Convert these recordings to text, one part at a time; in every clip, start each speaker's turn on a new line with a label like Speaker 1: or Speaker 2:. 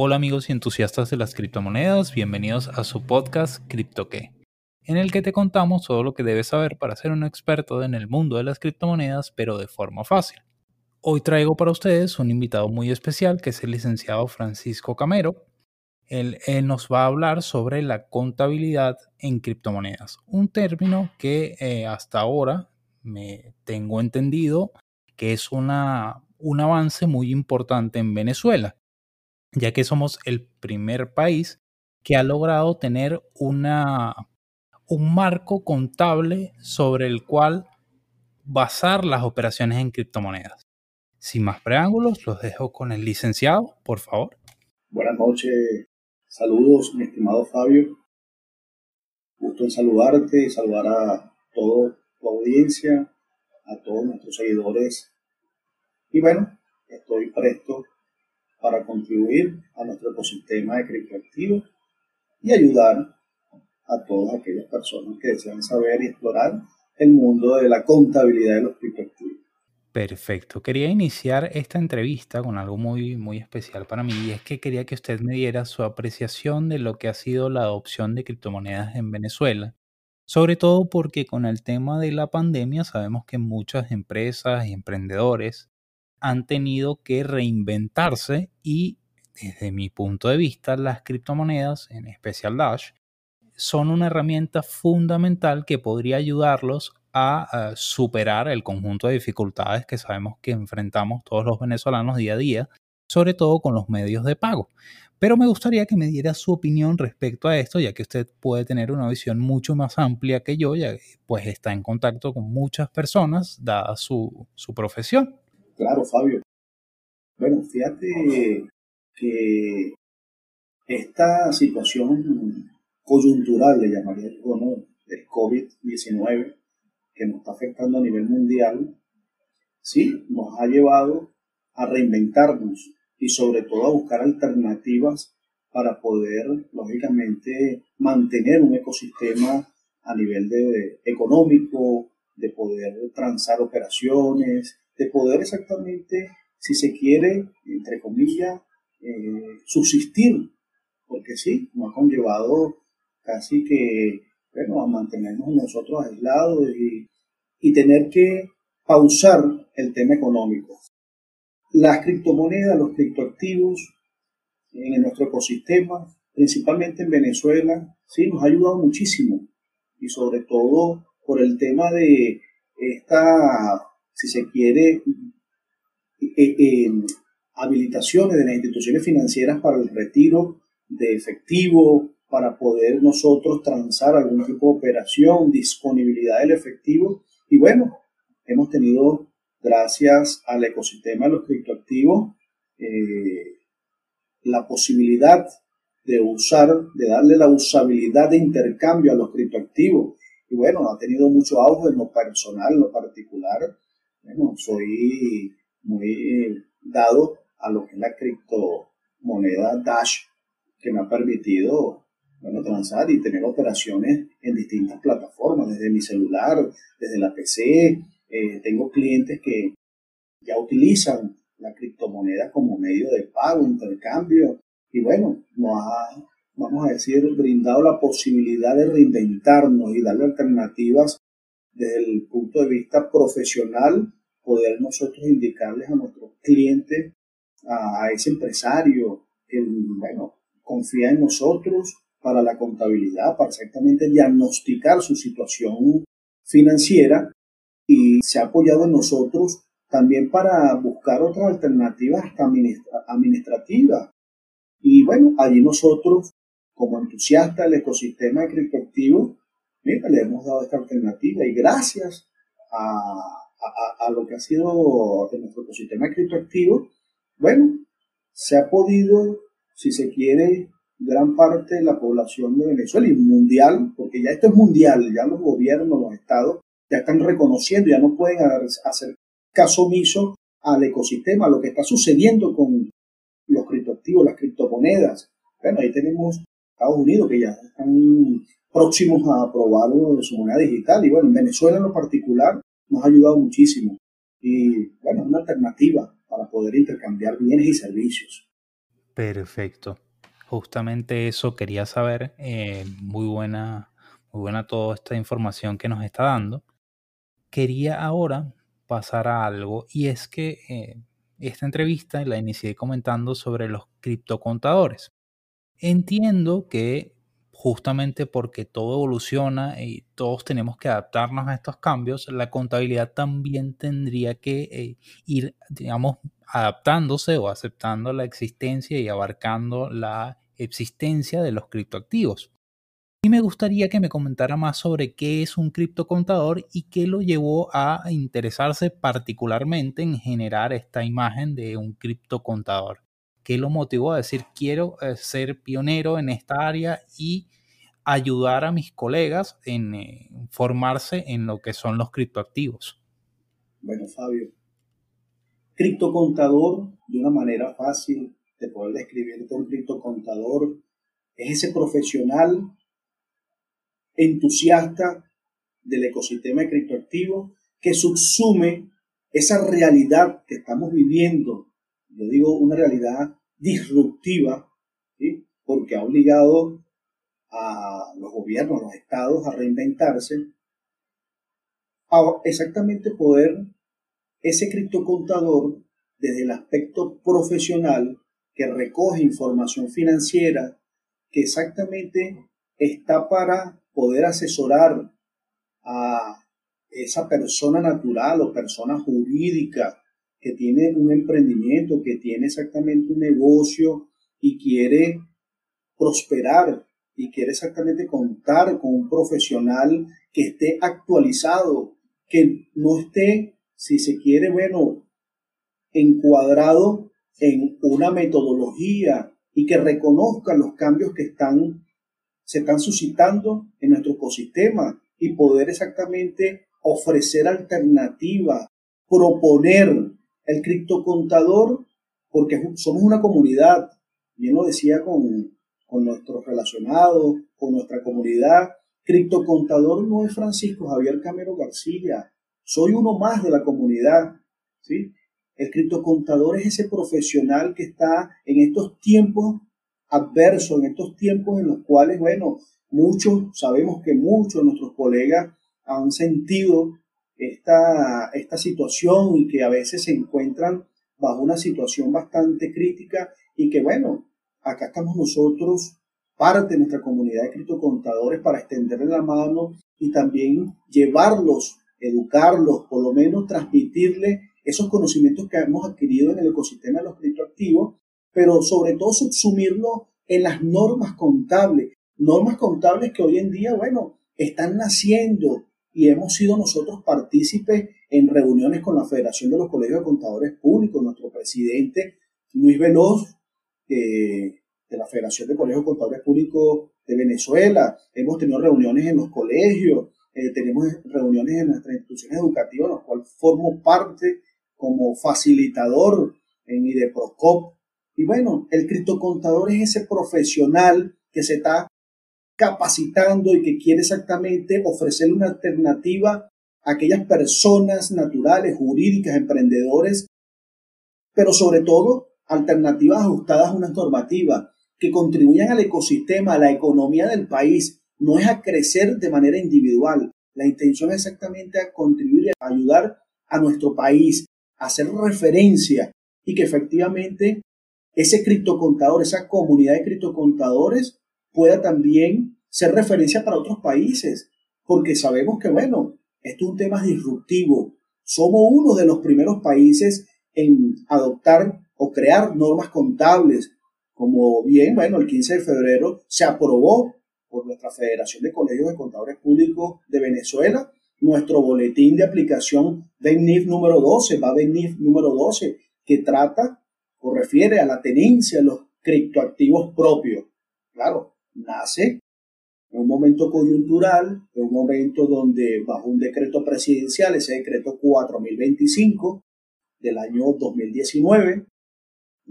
Speaker 1: Hola amigos y entusiastas de las criptomonedas, bienvenidos a su podcast CryptoQué, en el que te contamos todo lo que debes saber para ser un experto en el mundo de las criptomonedas, pero de forma fácil. Hoy traigo para ustedes un invitado muy especial que es el licenciado Francisco Camero. Él, nos va a hablar sobre la contabilidad en criptomonedas, un término que eh, hasta ahora me tengo entendido que es una, un avance muy importante en Venezuela ya que somos el primer país que ha logrado tener una, un marco contable sobre el cual basar las operaciones en criptomonedas. Sin más preámbulos, los dejo con el licenciado, por favor.
Speaker 2: Buenas noches, saludos, mi estimado Fabio. Gusto en saludarte y saludar a toda tu audiencia, a todos nuestros seguidores. Y bueno, estoy presto para contribuir a nuestro ecosistema de criptoactivos y ayudar a todas aquellas personas que desean saber y explorar el mundo de la contabilidad de los criptoactivos.
Speaker 1: Perfecto. Quería iniciar esta entrevista con algo muy, muy especial para mí y es que quería que usted me diera su apreciación de lo que ha sido la adopción de criptomonedas en Venezuela. Sobre todo porque con el tema de la pandemia sabemos que muchas empresas y emprendedores han tenido que reinventarse y desde mi punto de vista las criptomonedas, en especial Dash, son una herramienta fundamental que podría ayudarlos a, superar el conjunto de dificultades que sabemos que enfrentamos todos los venezolanos día a día, sobre todo con los medios de pago. Pero me gustaría que me diera su opinión respecto a esto, ya que usted puede tener una visión mucho más amplia que yo, ya pues está en contacto con muchas personas, dada su, su profesión.
Speaker 2: Claro, Fabio. Bueno, fíjate que esta situación coyuntural, le llamaría yo, ¿no? del COVID-19, que nos está afectando a nivel mundial, sí, nos ha llevado a reinventarnos y sobre todo a buscar alternativas para poder, lógicamente, mantener un ecosistema a nivel de, económico, de poder transar operaciones, de poder exactamente, si se quiere, entre comillas, eh, subsistir, porque sí, nos ha conllevado casi que, bueno, a mantenernos nosotros aislados y, y tener que pausar el tema económico. Las criptomonedas, los criptoactivos en nuestro ecosistema, principalmente en Venezuela, sí, nos ha ayudado muchísimo y sobre todo por el tema de esta si se quiere, eh, eh, habilitaciones de las instituciones financieras para el retiro de efectivo, para poder nosotros transar algún tipo de operación, disponibilidad del efectivo. Y bueno, hemos tenido, gracias al ecosistema de los criptoactivos, eh, la posibilidad de usar, de darle la usabilidad de intercambio a los criptoactivos. Y bueno, ha tenido mucho auge en lo personal, en lo particular. Bueno, soy muy dado a lo que es la criptomoneda Dash, que me ha permitido bueno, transar y tener operaciones en distintas plataformas, desde mi celular, desde la PC. Eh, tengo clientes que ya utilizan la criptomoneda como medio de pago, intercambio, y bueno, nos ha, vamos a decir, brindado la posibilidad de reinventarnos y darle alternativas desde el punto de vista profesional poder nosotros indicarles a nuestros clientes, a, ese empresario que, bueno, confía en nosotros para la contabilidad, para exactamente diagnosticar su situación financiera y se ha apoyado en nosotros también para buscar otras alternativas administrativas. Y bueno, allí nosotros, como entusiastas del ecosistema de criptoactivos, le hemos dado esta alternativa y gracias a, lo que ha sido nuestro ecosistema criptoactivo, bueno, se ha podido, si se quiere, gran parte de la población de Venezuela y mundial, porque ya esto es mundial, ya los gobiernos, los estados ya están reconociendo, ya no pueden hacer caso omiso al ecosistema, a lo que está sucediendo con los criptoactivos, las criptomonedas. Bueno, ahí tenemos Estados Unidos que ya están próximos a aprobar su moneda digital y bueno, en Venezuela en lo particular nos ha ayudado muchísimo. Y bueno, es una alternativa para poder intercambiar bienes y servicios.
Speaker 1: Perfecto. Justamente eso quería saber. Eh, muy buena, muy buena toda esta información que nos está dando. Quería ahora pasar a algo y es que eh, esta entrevista la inicié comentando sobre los criptocontadores. Entiendo que justamente porque todo evoluciona y todos tenemos que adaptarnos a estos cambios, la contabilidad también tendría que eh, ir, digamos, adaptándose o aceptando la existencia y abarcando la existencia de los criptoactivos. Y me gustaría que me comentara más sobre qué es un criptocontador y qué lo llevó a interesarse particularmente en generar esta imagen de un criptocontador. ¿Qué lo motivó a decir quiero eh, ser pionero en esta área y ayudar a mis colegas en eh, formarse en lo que son los criptoactivos?
Speaker 2: Bueno, Fabio, criptocontador, de una manera fácil de poder describirte un criptocontador, es ese profesional entusiasta del ecosistema de criptoactivos que subsume esa realidad que estamos viviendo, yo digo una realidad disruptiva, porque ha obligado a los gobiernos, a los estados a reinventarse, a exactamente poder ese criptocontador desde el aspecto profesional que recoge información financiera que exactamente está para poder asesorar a esa persona natural o persona jurídica que tiene un emprendimiento, que tiene exactamente un negocio y quiere prosperar y quiere exactamente contar con un profesional que esté actualizado, que no esté, si se quiere, bueno, encuadrado en una metodología y que reconozca los cambios que están se están suscitando en nuestro ecosistema y poder exactamente ofrecer alternativas, proponer el criptocontador, porque somos una comunidad, bien lo decía con, con nuestros relacionados, con nuestra comunidad, criptocontador no es Francisco Javier Camero García, soy uno más de la comunidad, ¿sí? El criptocontador es ese profesional que está en estos tiempos adverso en estos tiempos en los cuales, bueno, muchos, sabemos que muchos de nuestros colegas han sentido esta, esta situación y que a veces se encuentran bajo una situación bastante crítica y que, bueno, acá estamos nosotros, parte de nuestra comunidad de criptocontadores, para extenderle la mano y también llevarlos, educarlos, por lo menos transmitirle esos conocimientos que hemos adquirido en el ecosistema de los criptoactivos pero sobre todo subsumirlo en las normas contables, normas contables que hoy en día, bueno, están naciendo y hemos sido nosotros partícipes en reuniones con la Federación de los Colegios de Contadores Públicos, nuestro presidente Luis Veloz, de la Federación de Colegios de Contadores Públicos de Venezuela, hemos tenido reuniones en los colegios, eh, tenemos reuniones en nuestras instituciones educativas, en las cuales formo parte como facilitador en IDEPROCOP, y bueno, el criptocontador es ese profesional que se está capacitando y que quiere exactamente ofrecer una alternativa a aquellas personas naturales, jurídicas, emprendedores, pero sobre todo alternativas ajustadas a una normativa que contribuyan al ecosistema, a la economía del país. No es a crecer de manera individual. La intención es exactamente a contribuir a ayudar a nuestro país, a hacer referencia y que efectivamente ese criptocontador, esa comunidad de criptocontadores pueda también ser referencia para otros países, porque sabemos que, bueno, esto es un tema disruptivo. Somos uno de los primeros países en adoptar o crear normas contables, como bien, bueno, el 15 de febrero se aprobó por nuestra Federación de Colegios de Contadores Públicos de Venezuela nuestro boletín de aplicación BENIF número 12, va BENIF número 12, que trata o refiere a la tenencia de los criptoactivos propios. Claro, nace en un momento coyuntural, en un momento donde bajo un decreto presidencial, ese decreto 4025 del año 2019,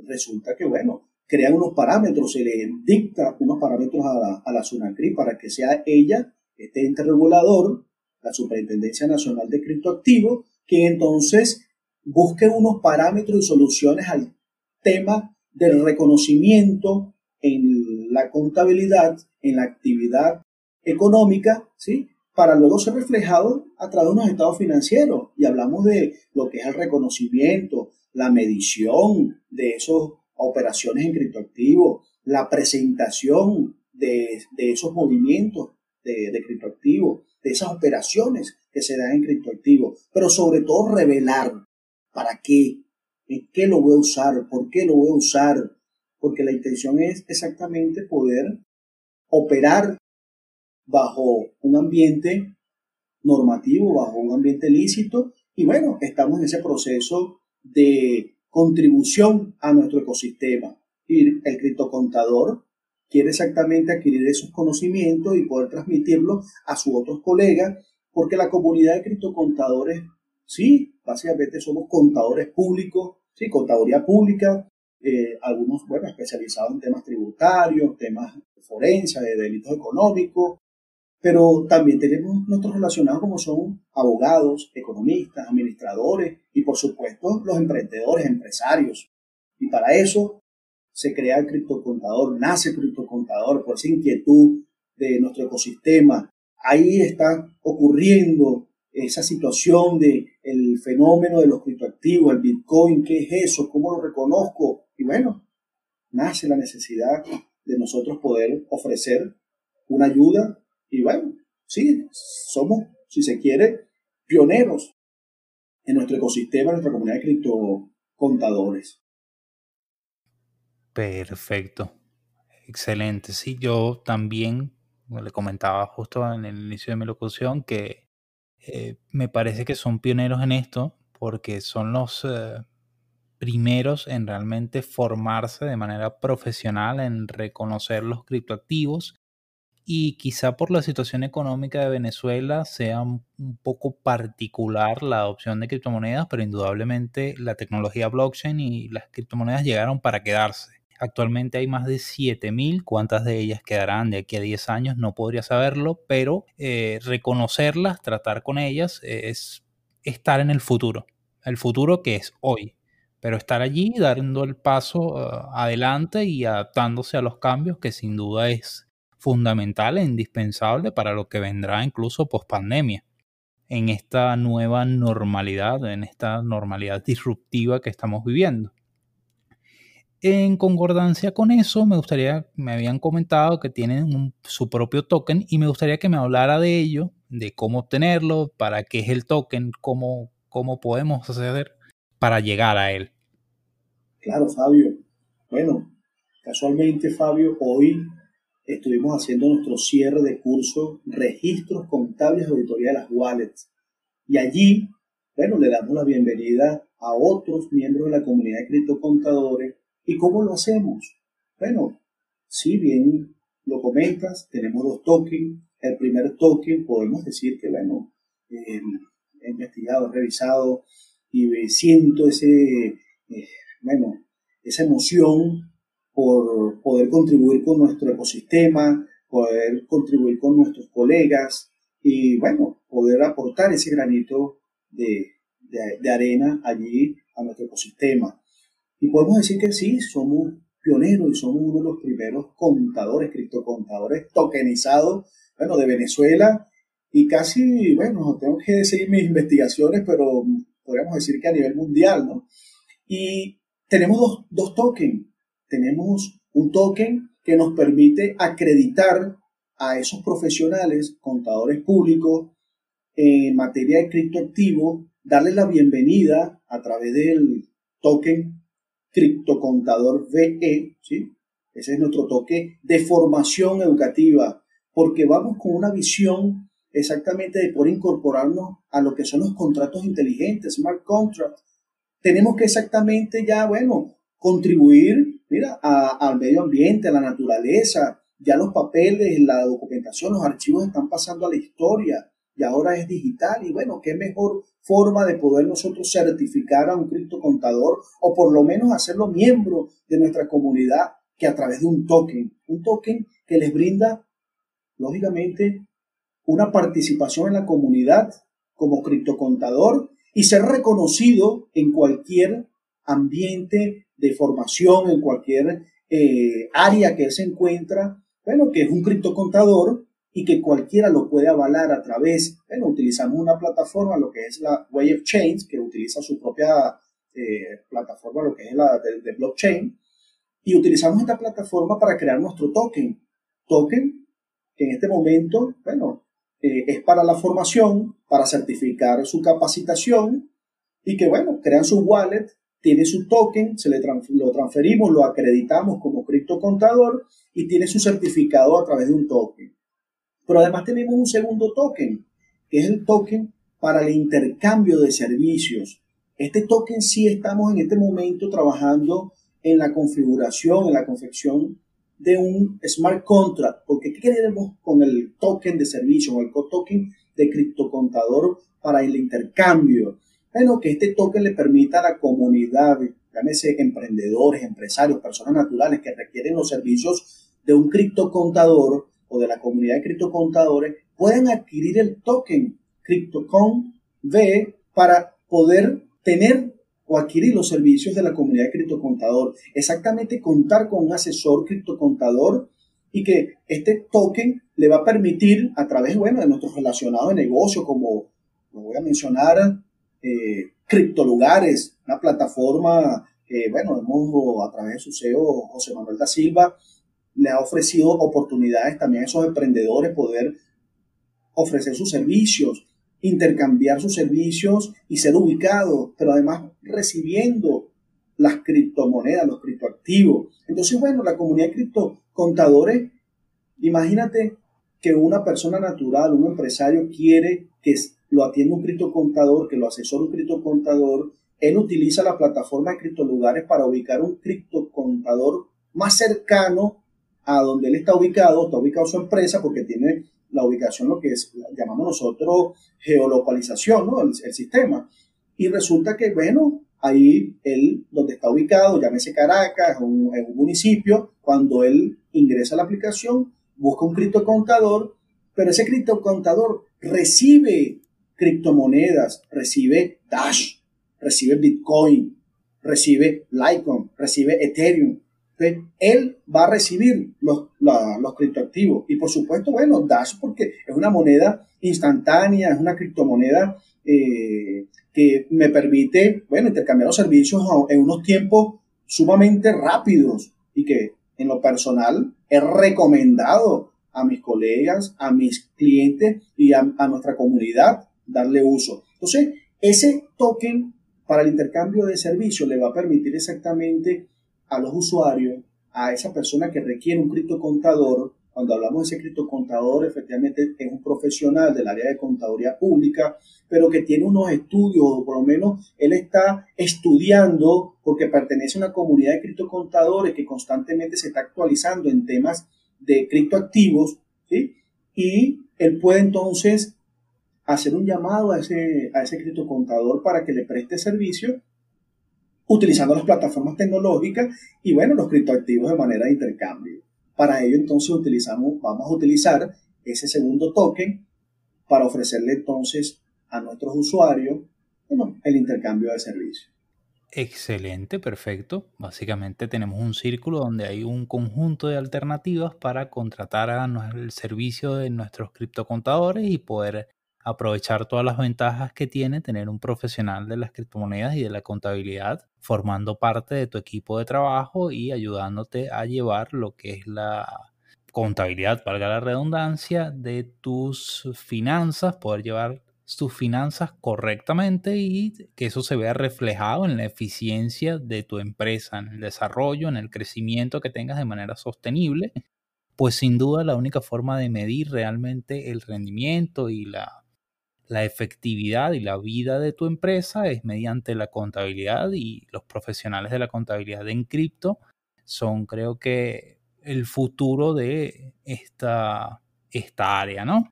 Speaker 2: resulta que, bueno, crean unos parámetros, se le dicta unos parámetros a la, a la SUNACRI para que sea ella, este ente regulador, la Superintendencia Nacional de Criptoactivos, que entonces busque unos parámetros y soluciones al tema del reconocimiento en la contabilidad, en la actividad económica, ¿sí? para luego ser reflejado a través de unos estados financieros. Y hablamos de lo que es el reconocimiento, la medición de esas operaciones en criptoactivos, la presentación de, esos movimientos de, de criptoactivos, de esas operaciones que se dan en criptoactivos, pero sobre todo revelar para qué, en qué lo voy a usar, por qué lo voy a usar, porque la intención es exactamente poder operar bajo un ambiente normativo, bajo un ambiente lícito, y bueno, estamos en ese proceso de contribución a nuestro ecosistema. Y el criptocontador quiere exactamente adquirir esos conocimientos y poder transmitirlos a sus otros colegas, porque la comunidad de criptocontadores, sí, básicamente somos contadores públicos, sí, contaduría pública, eh, algunos, bueno, especializados en temas tributarios, temas de forense, de delitos económicos, pero también tenemos nuestros relacionados como son abogados, economistas, administradores y por supuesto los emprendedores, empresarios. Y para eso se crea el criptocontador, nace el criptocontador por esa inquietud de nuestro ecosistema. Ahí está ocurriendo esa situación de el fenómeno de los criptoactivos, el Bitcoin, ¿qué es eso? ¿Cómo lo reconozco? Y bueno, nace la necesidad de nosotros poder ofrecer una ayuda y bueno, sí, somos, si se quiere, pioneros en nuestro ecosistema, en nuestra comunidad de criptocontadores.
Speaker 1: Perfecto. Excelente. Sí, yo también le comentaba justo en el inicio de mi locución que eh, me parece que son pioneros en esto porque son los eh, primeros en realmente formarse de manera profesional en reconocer los criptoactivos y quizá por la situación económica de Venezuela sea un poco particular la adopción de criptomonedas, pero indudablemente la tecnología blockchain y las criptomonedas llegaron para quedarse. Actualmente hay más de 7.000, cuántas de ellas quedarán de aquí a 10 años no podría saberlo, pero eh, reconocerlas, tratar con ellas es estar en el futuro, el futuro que es hoy, pero estar allí dando el paso uh, adelante y adaptándose a los cambios que sin duda es fundamental e indispensable para lo que vendrá incluso post pandemia, en esta nueva normalidad, en esta normalidad disruptiva que estamos viviendo. En concordancia con eso, me gustaría, me habían comentado que tienen su propio token y me gustaría que me hablara de ello, de cómo obtenerlo, para qué es el token, cómo, cómo podemos hacer para llegar a él.
Speaker 2: Claro, Fabio. Bueno, casualmente, Fabio, hoy estuvimos haciendo nuestro cierre de curso, registros contables auditoría de las wallets. Y allí, bueno, le damos la bienvenida a otros miembros de la comunidad de criptocontadores. ¿Y cómo lo hacemos? Bueno, si bien lo comentas, tenemos dos tokens. El primer token, podemos decir que, bueno, eh, he investigado, he revisado y siento ese, eh, bueno, esa emoción por poder contribuir con nuestro ecosistema, poder contribuir con nuestros colegas y, bueno, poder aportar ese granito de, de, arena allí a nuestro ecosistema. Y podemos decir que sí, somos pioneros y somos uno de los primeros contadores, criptocontadores tokenizados, bueno, de Venezuela y casi, bueno, tengo que seguir mis investigaciones, pero podríamos decir que a nivel mundial, ¿no? Y tenemos dos, dos tokens tenemos un token que nos permite acreditar a esos profesionales, contadores públicos, en materia de criptoactivo, darles la bienvenida a través del token criptocontador VE, ¿sí? Ese es nuestro toque de formación educativa, porque vamos con una visión exactamente de poder incorporarnos a lo que son los contratos inteligentes, smart contracts. Tenemos que exactamente ya, bueno, contribuir, mira, al medio ambiente, a la naturaleza. Ya los papeles, la documentación, los archivos están pasando a la historia y ahora es digital. Y bueno, qué mejor forma de poder nosotros certificar a un criptocontador o por lo menos hacerlo miembro de nuestra comunidad que a través de un token. Un token que les brinda, lógicamente, una participación en la comunidad como criptocontador y ser reconocido en cualquier ambiente de formación, en cualquier eh, área que él se encuentra, bueno, que es un criptocontador y que cualquiera lo puede avalar a través, bueno, utilizamos una plataforma, lo que es la Way of Chains, que utiliza su propia eh, plataforma, lo que es la de, blockchain, y utilizamos esta plataforma para crear nuestro token. Token que en este momento, bueno, eh, es para la formación, para certificar su capacitación y que, bueno, crean su wallet, tiene su token, se le lo transferimos, lo acreditamos como criptocontador y tiene su certificado a través de un token. Pero además tenemos un segundo token, que es el token para el intercambio de servicios. Este token sí estamos en este momento trabajando en la configuración, en la confección de un smart contract, porque ¿qué queremos con el token de servicio, con el token de criptocontador para el intercambio? Bueno, que este token le permita a la comunidad, llámese emprendedores, empresarios, personas naturales que requieren los servicios de un criptocontador o de la comunidad de criptocontadores, puedan adquirir el token CryptoCon V para poder tener o adquirir los servicios de la comunidad de criptocontador. Exactamente contar con un asesor criptocontador y que este token le va a permitir a través, bueno, de nuestros relacionados de negocio, como lo voy a mencionar, eh, Criptolugares, una plataforma que, bueno, hemos a través de su CEO, José Manuel da Silva, le ha ofrecido oportunidades también a esos emprendedores poder ofrecer sus servicios intercambiar sus servicios y ser ubicado, pero además recibiendo las criptomonedas, los criptoactivos. Entonces, bueno, la comunidad de criptocontadores, imagínate que una persona natural, un empresario quiere que lo atienda un criptocontador, que lo asesore un criptocontador, él utiliza la plataforma de criptolugares para ubicar un criptocontador más cercano a donde él está ubicado, está ubicado su empresa porque tiene la ubicación, lo que es, llamamos nosotros geolocalización, ¿no? El, sistema. Y resulta que, bueno, ahí él, donde está ubicado, llámese Caracas, un, en un municipio, cuando él ingresa a la aplicación, busca un criptocontador, pero ese criptocontador recibe criptomonedas, recibe Dash, recibe Bitcoin, recibe Litecoin, recibe Ethereum, él va a recibir los, los criptoactivos. Y por supuesto, bueno, Dash porque es una moneda instantánea, es una criptomoneda eh, que me permite, bueno, intercambiar los servicios en unos tiempos sumamente rápidos y que en lo personal he recomendado a mis colegas, a mis clientes y a, a nuestra comunidad darle uso. Entonces, ese token para el intercambio de servicios le va a permitir exactamente a los usuarios, a esa persona que requiere un criptocontador, cuando hablamos de ese criptocontador, efectivamente es un profesional del área de contaduría pública, pero que tiene unos estudios, o por lo menos él está estudiando porque pertenece a una comunidad de criptocontadores que constantemente se está actualizando en temas de criptoactivos, ¿sí? Y él puede entonces hacer un llamado a ese, a ese criptocontador para que le preste servicio utilizando las plataformas tecnológicas y bueno, los criptoactivos de manera de intercambio. Para ello entonces utilizamos, vamos a utilizar ese segundo token para ofrecerle entonces a nuestros usuarios el intercambio de servicios.
Speaker 1: Excelente, perfecto. Básicamente tenemos un círculo donde hay un conjunto de alternativas para contratar a el servicio de nuestros criptocontadores y poder aprovechar todas las ventajas que tiene tener un profesional de las criptomonedas y de la contabilidad formando parte de tu equipo de trabajo y ayudándote a llevar lo que es la contabilidad, valga la redundancia, de tus finanzas, poder llevar tus finanzas correctamente y que eso se vea reflejado en la eficiencia de tu empresa, en el desarrollo, en el crecimiento que tengas de manera sostenible, pues sin duda la única forma de medir realmente el rendimiento y la la efectividad y la vida de tu empresa es mediante la contabilidad y los profesionales de la contabilidad en cripto son creo que el futuro de esta, esta área, ¿no?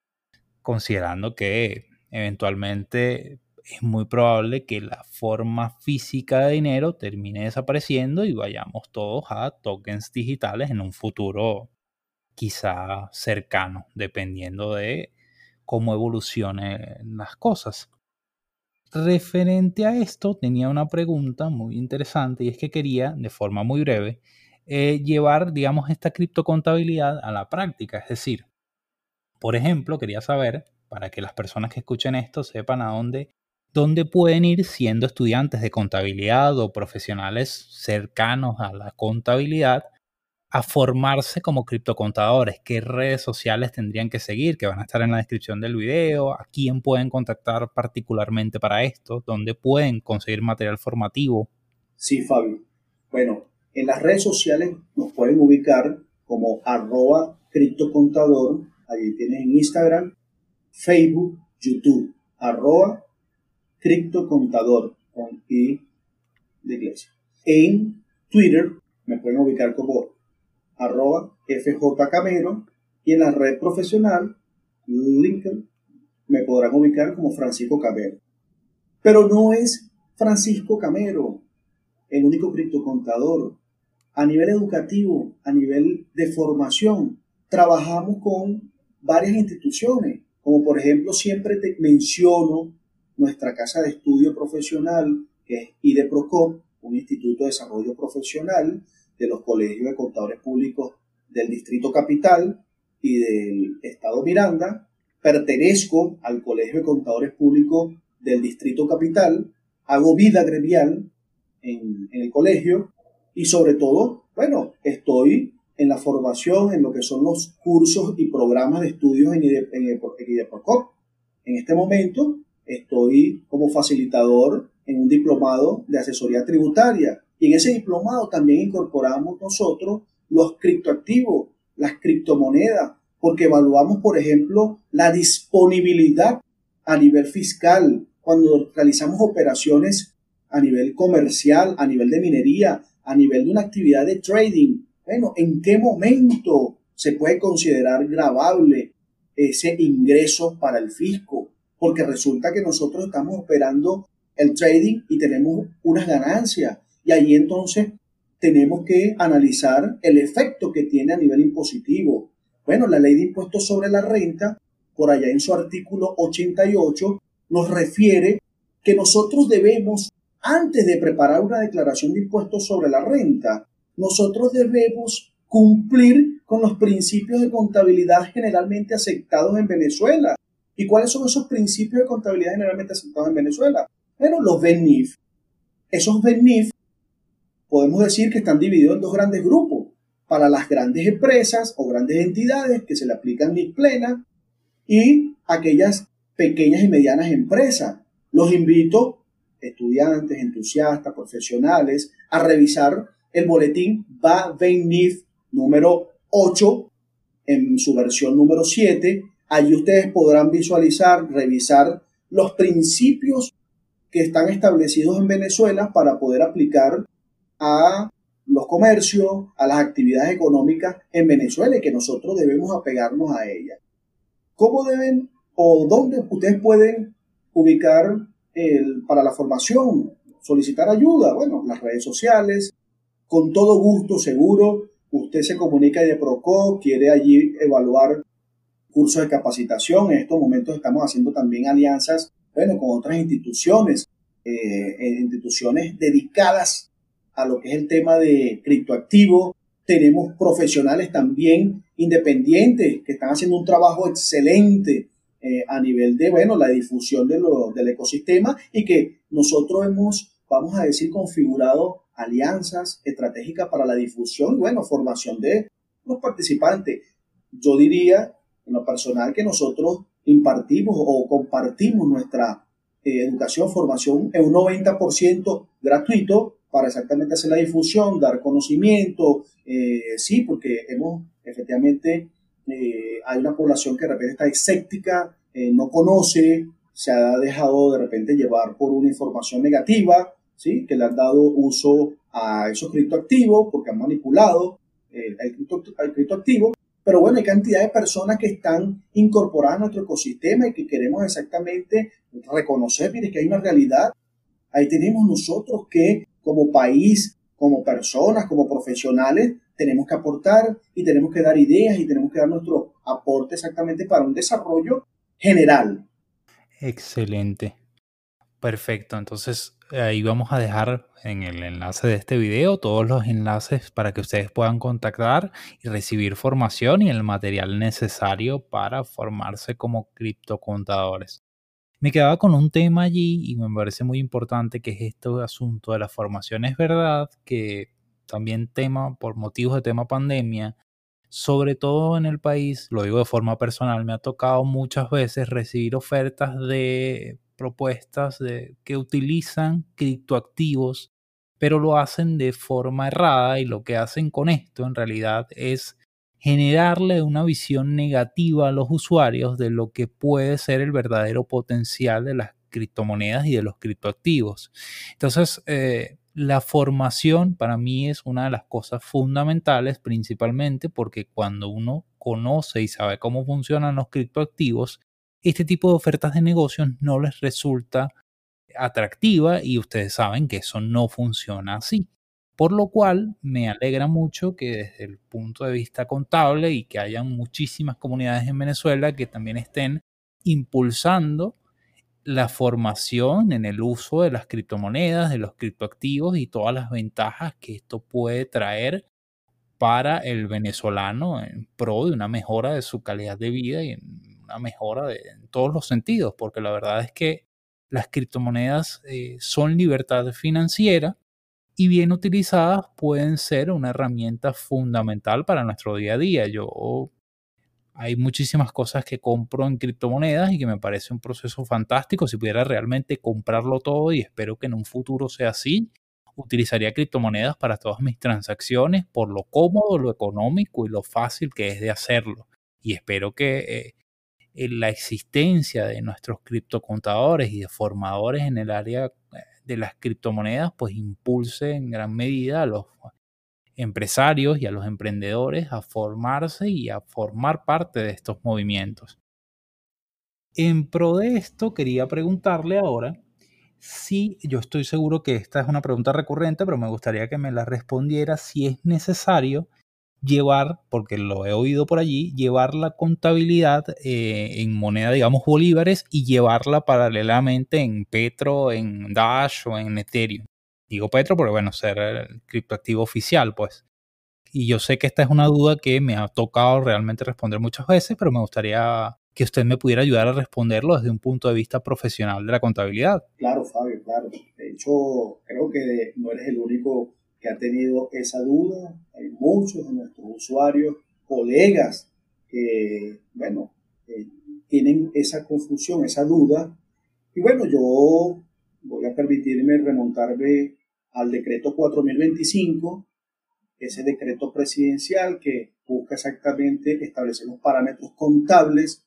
Speaker 1: Considerando que eventualmente es muy probable que la forma física de dinero termine desapareciendo y vayamos todos a tokens digitales en un futuro quizá cercano, dependiendo de cómo evolucionen las cosas. Referente a esto, tenía una pregunta muy interesante y es que quería, de forma muy breve, eh, llevar, digamos, esta criptocontabilidad a la práctica. Es decir, por ejemplo, quería saber, para que las personas que escuchen esto sepan a dónde, dónde pueden ir siendo estudiantes de contabilidad o profesionales cercanos a la contabilidad, a formarse como criptocontadores, qué redes sociales tendrían que seguir, que van a estar en la descripción del video, a quién pueden contactar particularmente para esto, dónde pueden conseguir material formativo.
Speaker 2: Sí, Fabio. Bueno, en las redes sociales nos pueden ubicar como arroba criptocontador, allí tienes en Instagram, Facebook, YouTube, arroba criptocontador con I de iglesia. En Twitter me pueden ubicar como arroba fjcamero y en la red profesional LinkedIn me podrán ubicar como Francisco Camero. Pero no es Francisco Camero el único criptocontador. A nivel educativo, a nivel de formación, trabajamos con varias instituciones, como por ejemplo siempre te menciono nuestra casa de estudio profesional, que es IDEPROCOP, un instituto de desarrollo profesional, de los colegios de contadores públicos del Distrito Capital y del Estado Miranda. Pertenezco al Colegio de Contadores Públicos del Distrito Capital. Hago vida gremial en, el colegio y sobre todo, bueno, estoy en la formación en lo que son los cursos y programas de estudios en, IDE, en, En este momento estoy como facilitador en un diplomado de asesoría tributaria y en ese diplomado también incorporamos nosotros los criptoactivos, las criptomonedas, porque evaluamos, por ejemplo, la disponibilidad a nivel fiscal, cuando realizamos operaciones a nivel comercial, a nivel de minería, a nivel de una actividad de trading. Bueno, ¿en qué momento se puede considerar grabable ese ingreso para el fisco? Porque resulta que nosotros estamos operando el trading y tenemos unas ganancias y ahí entonces tenemos que analizar el efecto que tiene a nivel impositivo. Bueno, la ley de impuestos sobre la renta, por allá en su artículo 88, nos refiere que nosotros debemos, antes de preparar una declaración de impuestos sobre la renta, nosotros debemos cumplir con los principios de contabilidad generalmente aceptados en Venezuela. ¿Y cuáles son esos principios de contabilidad generalmente aceptados en Venezuela? Bueno, los BENIF. Esos BENIF podemos decir que están divididos en dos grandes grupos. Para las grandes empresas o grandes entidades que se le aplican NIF plena y aquellas pequeñas y medianas empresas. Los invito, estudiantes, entusiastas, profesionales, a revisar el boletín BA-NIF número 8 en su versión número 7. Allí ustedes podrán visualizar, revisar los principios que están establecidos en Venezuela para poder aplicar a los comercios, a las actividades económicas en Venezuela y que nosotros debemos apegarnos a ellas. ¿Cómo deben o dónde ustedes pueden ubicar el, para la formación, solicitar ayuda? Bueno, las redes sociales, con todo gusto, seguro, usted se comunica de Proco, quiere allí evaluar cursos de capacitación. En estos momentos estamos haciendo también alianzas, bueno, con otras instituciones, eh, instituciones dedicadas a lo que es el tema de criptoactivo. Tenemos profesionales también independientes que están haciendo un trabajo excelente eh, a nivel de, bueno, la difusión de lo, del ecosistema y que nosotros hemos, vamos a decir, configurado alianzas estratégicas para la difusión y, bueno, formación de los participantes. Yo diría, en lo personal, que nosotros impartimos o compartimos nuestra eh, educación, formación en un 90% gratuito para exactamente hacer la difusión, dar conocimiento, eh, sí, porque hemos, efectivamente, eh, hay una población que de repente está escéptica, eh, no conoce, se ha dejado de repente llevar por una información negativa, ¿sí? que le han dado uso a esos criptoactivos porque han manipulado el, cripto, el criptoactivo. Pero bueno, hay cantidad de personas que están incorporadas a nuestro ecosistema y que queremos exactamente reconocer, mire, que hay una realidad. Ahí tenemos nosotros que como país, como personas, como profesionales, tenemos que aportar y tenemos que dar ideas y tenemos que dar nuestro aporte exactamente para un desarrollo general.
Speaker 1: Excelente. Perfecto, entonces ahí vamos a dejar en el enlace de este video todos los enlaces para que ustedes puedan contactar y recibir formación y el material necesario para formarse como criptocontadores. Me quedaba con un tema allí y me parece muy importante que es este asunto de la formación. Es verdad que también tema, por motivos de tema pandemia, sobre todo en el país, lo digo de forma personal, me ha tocado muchas veces recibir ofertas de propuestas de, que utilizan criptoactivos, pero lo hacen de forma errada y lo que hacen con esto en realidad es generarle una visión negativa a los usuarios de lo que puede ser el verdadero potencial de las criptomonedas y de los criptoactivos. Entonces, eh, la formación para mí es una de las cosas fundamentales, principalmente porque cuando uno conoce y sabe cómo funcionan los criptoactivos, este tipo de ofertas de negocios no les resulta atractiva y ustedes saben que eso no funciona así. Por lo cual me alegra mucho que desde el punto de vista contable y que hayan muchísimas comunidades en Venezuela que también estén impulsando la formación en el uso de las criptomonedas, de los criptoactivos y todas las ventajas que esto puede traer para el venezolano en pro de una mejora de su calidad de vida y en una mejora de, en todos los sentidos, porque la verdad es que las criptomonedas eh, son libertad financiera y bien utilizadas pueden ser una herramienta fundamental para nuestro día a día. Yo hay muchísimas cosas que compro en criptomonedas y que me parece un proceso fantástico. Si pudiera realmente comprarlo todo y espero que en un futuro sea así, utilizaría criptomonedas para todas mis transacciones por lo cómodo, lo económico y lo fácil que es de hacerlo. Y espero que eh, la existencia de nuestros criptocontadores y de formadores en el área eh, de las criptomonedas, pues impulse en gran medida a los empresarios y a los emprendedores a formarse y a formar parte de estos movimientos. En pro de esto, quería preguntarle ahora si yo estoy seguro que esta es una pregunta recurrente, pero me gustaría que me la respondiera si es necesario llevar, porque lo he oído por allí, llevar la contabilidad eh, en moneda, digamos, bolívares y llevarla paralelamente en Petro, en Dash o en Ethereum. Digo Petro porque, bueno, ser el criptoactivo oficial, pues. Y yo sé que esta es una duda que me ha tocado realmente responder muchas veces, pero me gustaría que usted me pudiera ayudar a responderlo desde un punto de vista profesional de la contabilidad.
Speaker 2: Claro, Fabio, claro. De hecho, creo que no eres el único ha tenido esa duda. Hay muchos de nuestros usuarios, colegas, que, bueno, eh, tienen esa confusión, esa duda. Y bueno, yo voy a permitirme remontarme al decreto 4025, ese decreto presidencial que busca exactamente establecer los parámetros contables.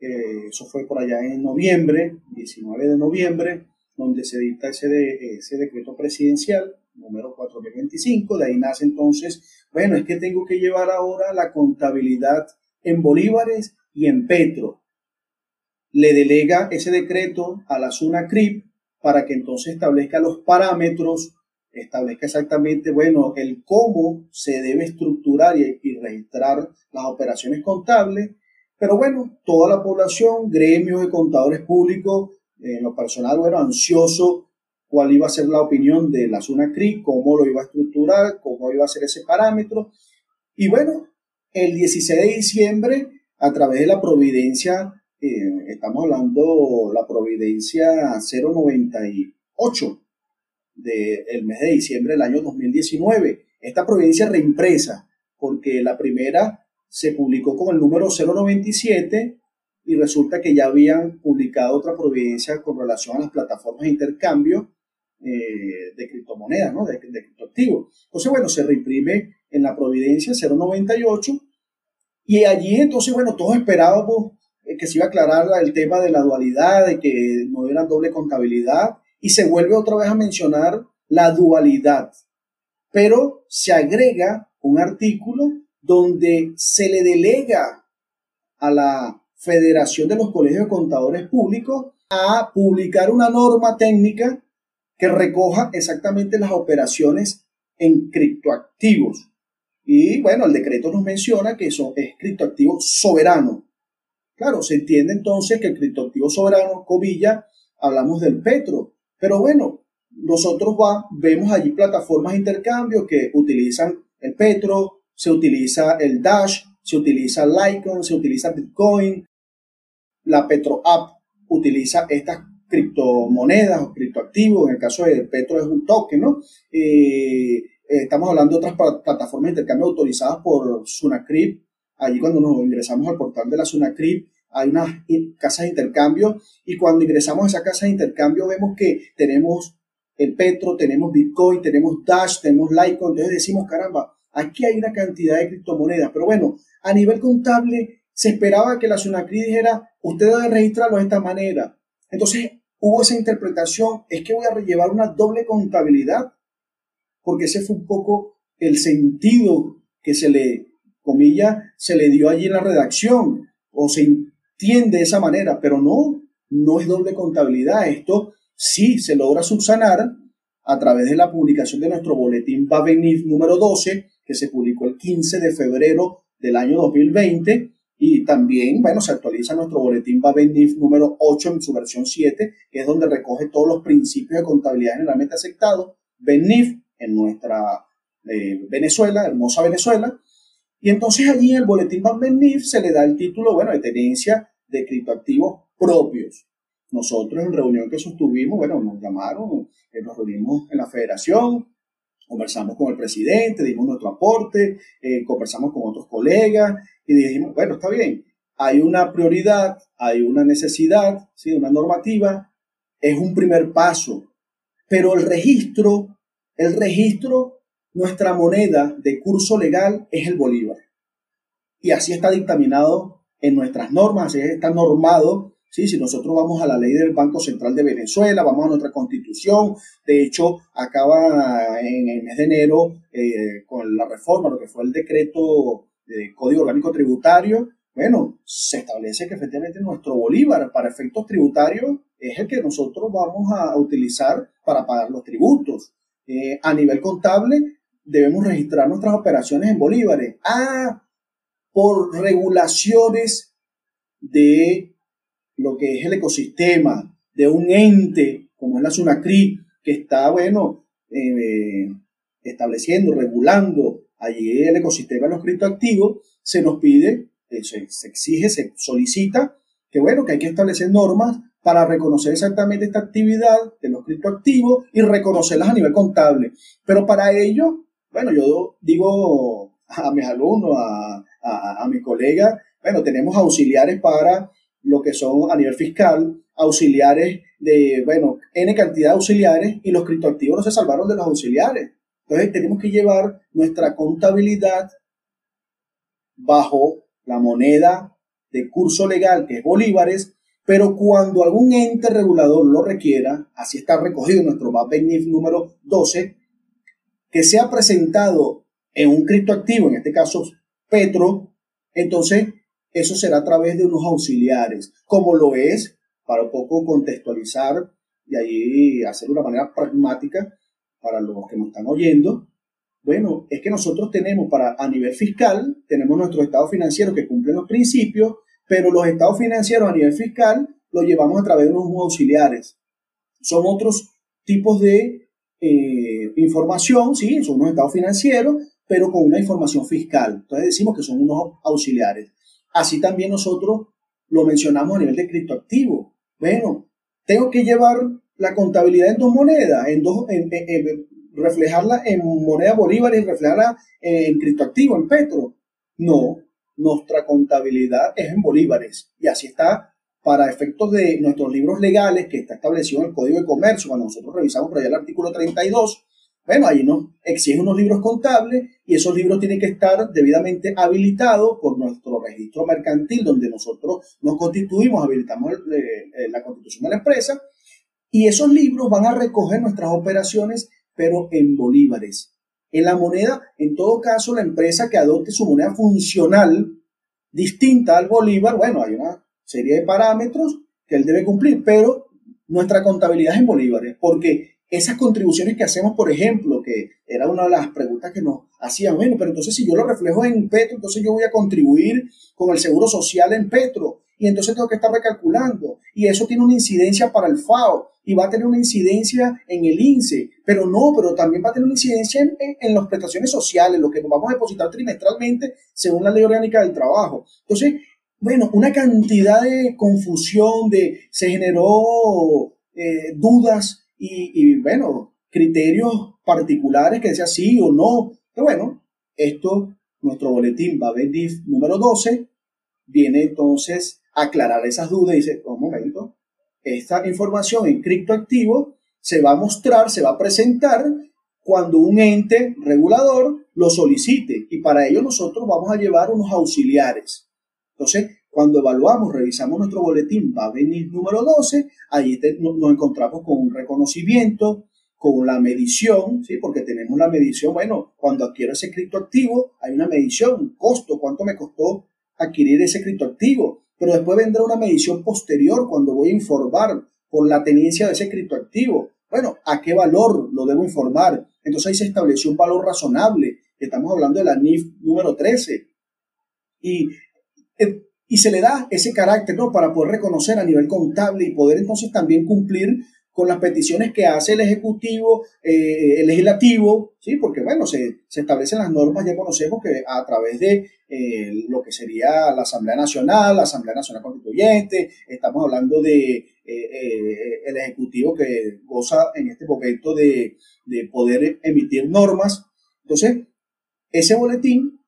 Speaker 2: Eh, eso fue por allá en noviembre, 19 de noviembre, donde se dicta ese decreto presidencial número 4025, de ahí nace entonces, bueno, es que tengo que llevar ahora la contabilidad en bolívares y en petro. Le delega ese decreto a la SUNACRIP para que entonces establezca los parámetros, establezca exactamente, bueno, el cómo se debe estructurar y, registrar las operaciones contables. Pero bueno, toda la población, gremios de contadores públicos, en lo personal, bueno, ansioso cuál iba a ser la opinión de la SUNACRI, cómo lo iba a estructurar, cómo iba a ser ese parámetro. Y bueno, el 16 de diciembre, a través de la providencia, eh, estamos hablando la providencia 098 del mes de diciembre del año 2019. Esta providencia reimpresa, porque la primera se publicó con el número 097 y resulta que ya habían publicado otra providencia con relación a las plataformas de intercambio eh, de criptomonedas, ¿no? de, de criptoactivos. Entonces, bueno, se reimprime en la Providencia 098 y allí entonces, bueno, todos esperábamos eh, que se iba a aclarar el tema de la dualidad, de que no era doble contabilidad y se vuelve otra vez a mencionar la dualidad. Pero se agrega un artículo donde se le delega a la Federación de los Colegios de Contadores Públicos a publicar una norma técnica que recoja exactamente las operaciones en criptoactivos. Y bueno, el decreto nos menciona que eso es criptoactivo soberano. Claro, se entiende entonces que el criptoactivo soberano, cobilla, hablamos del petro. Pero bueno, nosotros va, vemos allí plataformas de intercambio que utilizan el petro, se utiliza el Dash, se utiliza Litecoin, se utiliza Bitcoin, la Petro App utiliza estas criptomonedas o criptoactivos, en el caso de Petro es un token, ¿no? Eh, estamos hablando de otras plataformas de intercambio autorizadas por Sunacrip. Allí cuando nos ingresamos al portal de la Sunacrip hay unas casas de intercambio y cuando ingresamos a esa casa de intercambio vemos que tenemos el Petro, tenemos Bitcoin, tenemos Dash, tenemos Litecoin, entonces decimos, caramba, aquí hay una cantidad de criptomonedas, pero bueno, a nivel contable se esperaba que la Sunacri dijera, usted debe registrarlo de esta manera. Entonces hubo esa interpretación, es que voy a llevar una doble contabilidad, porque ese fue un poco el sentido que se le, comilla, se le dio allí en la redacción, o se entiende de esa manera, pero no, no es doble contabilidad. Esto sí se logra subsanar a través de la publicación de nuestro boletín va número 12, que se publicó el 15 de febrero del año 2020. También, bueno, se actualiza nuestro boletín BABENIF número 8 en su versión 7, que es donde recoge todos los principios de contabilidad generalmente aceptados. BENIF en nuestra eh, Venezuela, hermosa Venezuela. Y entonces allí en el boletín BABENIF se le da el título, bueno, de tenencia de criptoactivos propios. Nosotros en reunión que sostuvimos, bueno, nos llamaron, eh, nos reunimos en la federación, conversamos con el presidente, dimos nuestro aporte, eh, conversamos con otros colegas y dijimos, bueno, está bien, hay una prioridad, hay una necesidad, ¿sí? una normativa, es un primer paso, pero el registro, el registro, nuestra moneda de curso legal es el bolívar. Y así está dictaminado en nuestras normas, así está normado ¿sí? Si nosotros vamos a la ley del Banco Central de Venezuela, vamos a nuestra constitución, de hecho, acaba en el mes de enero eh, con la reforma, lo que fue el decreto de Código Orgánico Tributario, bueno, se establece que efectivamente nuestro bolívar para efectos tributarios es el que nosotros vamos a utilizar para pagar los tributos. Eh, a nivel contable, debemos registrar nuestras operaciones en bolívares. Ah, por regulaciones de lo que es el ecosistema de un ente como es la SUNACRI, que está, bueno, eh, estableciendo, regulando allí el ecosistema de los criptoactivos, se nos pide, eh, se, se, exige, se solicita que, bueno, que hay que establecer normas para reconocer exactamente esta actividad de los criptoactivos y reconocerlas a nivel contable. Pero para ello, bueno, yo digo a mis alumnos, a, a, a mis colegas, bueno, tenemos auxiliares para lo que son a nivel fiscal, auxiliares de, bueno, N cantidad de auxiliares y los criptoactivos no se salvaron de los auxiliares. Entonces tenemos que llevar nuestra contabilidad bajo la moneda de curso legal, que es bolívares, pero cuando algún ente regulador lo requiera, así está recogido en nuestro MAPENIF número 12, que sea presentado en un criptoactivo, en este caso Petro, entonces eso será a través de unos auxiliares, como lo es, para un poco contextualizar y ahí hacer una manera pragmática para los que nos están oyendo. Bueno, es que nosotros tenemos para a nivel fiscal, tenemos nuestro estado financiero que cumplen los principios, pero los estados financieros a nivel fiscal lo llevamos a través de unos auxiliares. Son otros tipos de eh, información, sí, son unos estados financieros, pero con una información fiscal. Entonces decimos que son unos auxiliares. Así también nosotros lo mencionamos a nivel de criptoactivo. Bueno, tengo que llevar la contabilidad en dos monedas, en dos, en, reflejarla en moneda bolívar y reflejarla en criptoactivo, en petro. No, nuestra contabilidad es en bolívares y así está para efectos de nuestros libros legales que está establecido en el Código de Comercio, cuando nosotros revisamos por allá el artículo 32, bueno, ahí nos exigen unos libros contables y esos libros tienen que estar debidamente habilitados por nuestro registro mercantil, donde nosotros nos constituimos, habilitamos la constitución de la empresa, y esos libros van a recoger nuestras operaciones, pero en bolívares. En la moneda, en todo caso, la empresa que adopte su moneda funcional distinta al bolívar, bueno, hay una serie de parámetros que él debe cumplir, pero nuestra contabilidad es en bolívares, porque esas contribuciones que hacemos, por ejemplo, que era una de las preguntas que nos hacían, bueno, pero entonces si yo lo reflejo en Petro, entonces yo voy a contribuir con el seguro social en Petro. y entonces tengo que estar recalculando. Y eso tiene una incidencia para el FAO y va a tener una incidencia en el INSE, pero no, pero también va a tener una incidencia en, las prestaciones sociales, lo que nos vamos a depositar trimestralmente según la ley orgánica del trabajo. Entonces, bueno, una cantidad de confusión, de, se generó eh, dudas y, bueno, criterios particulares que decía sí o no. Pero bueno, esto, nuestro boletín venir número 12, viene entonces a aclarar esas dudas y dice, un momento, esta información en criptoactivo se va a mostrar, se va a presentar cuando un ente regulador lo solicite y para ello nosotros vamos a llevar unos auxiliares. Entonces, cuando evaluamos, revisamos nuestro boletín, venir número 12, ahí nos encontramos con un reconocimiento, con la medición, ¿sí? porque tenemos la medición, bueno, cuando adquiero ese criptoactivo, hay una medición, costo, cuánto me costó adquirir ese criptoactivo, pero después vendrá una medición posterior cuando voy a informar por la tenencia de ese criptoactivo. Bueno, ¿a qué valor lo debo informar? Entonces ahí se estableció un valor razonable. Estamos hablando de la NIF número 13. Y, eh, y se le da ese carácter, ¿no? Para poder reconocer a nivel contable y poder entonces también cumplir con las peticiones que hace el Ejecutivo, eh, el Legislativo, ¿sí? porque bueno, se, se, establecen las normas, ya conocemos que a través de eh, lo que sería la Asamblea Nacional, la Asamblea Nacional Constituyente, estamos hablando de eh, el Ejecutivo que goza en este momento de, de poder emitir normas. Entonces, ese boletín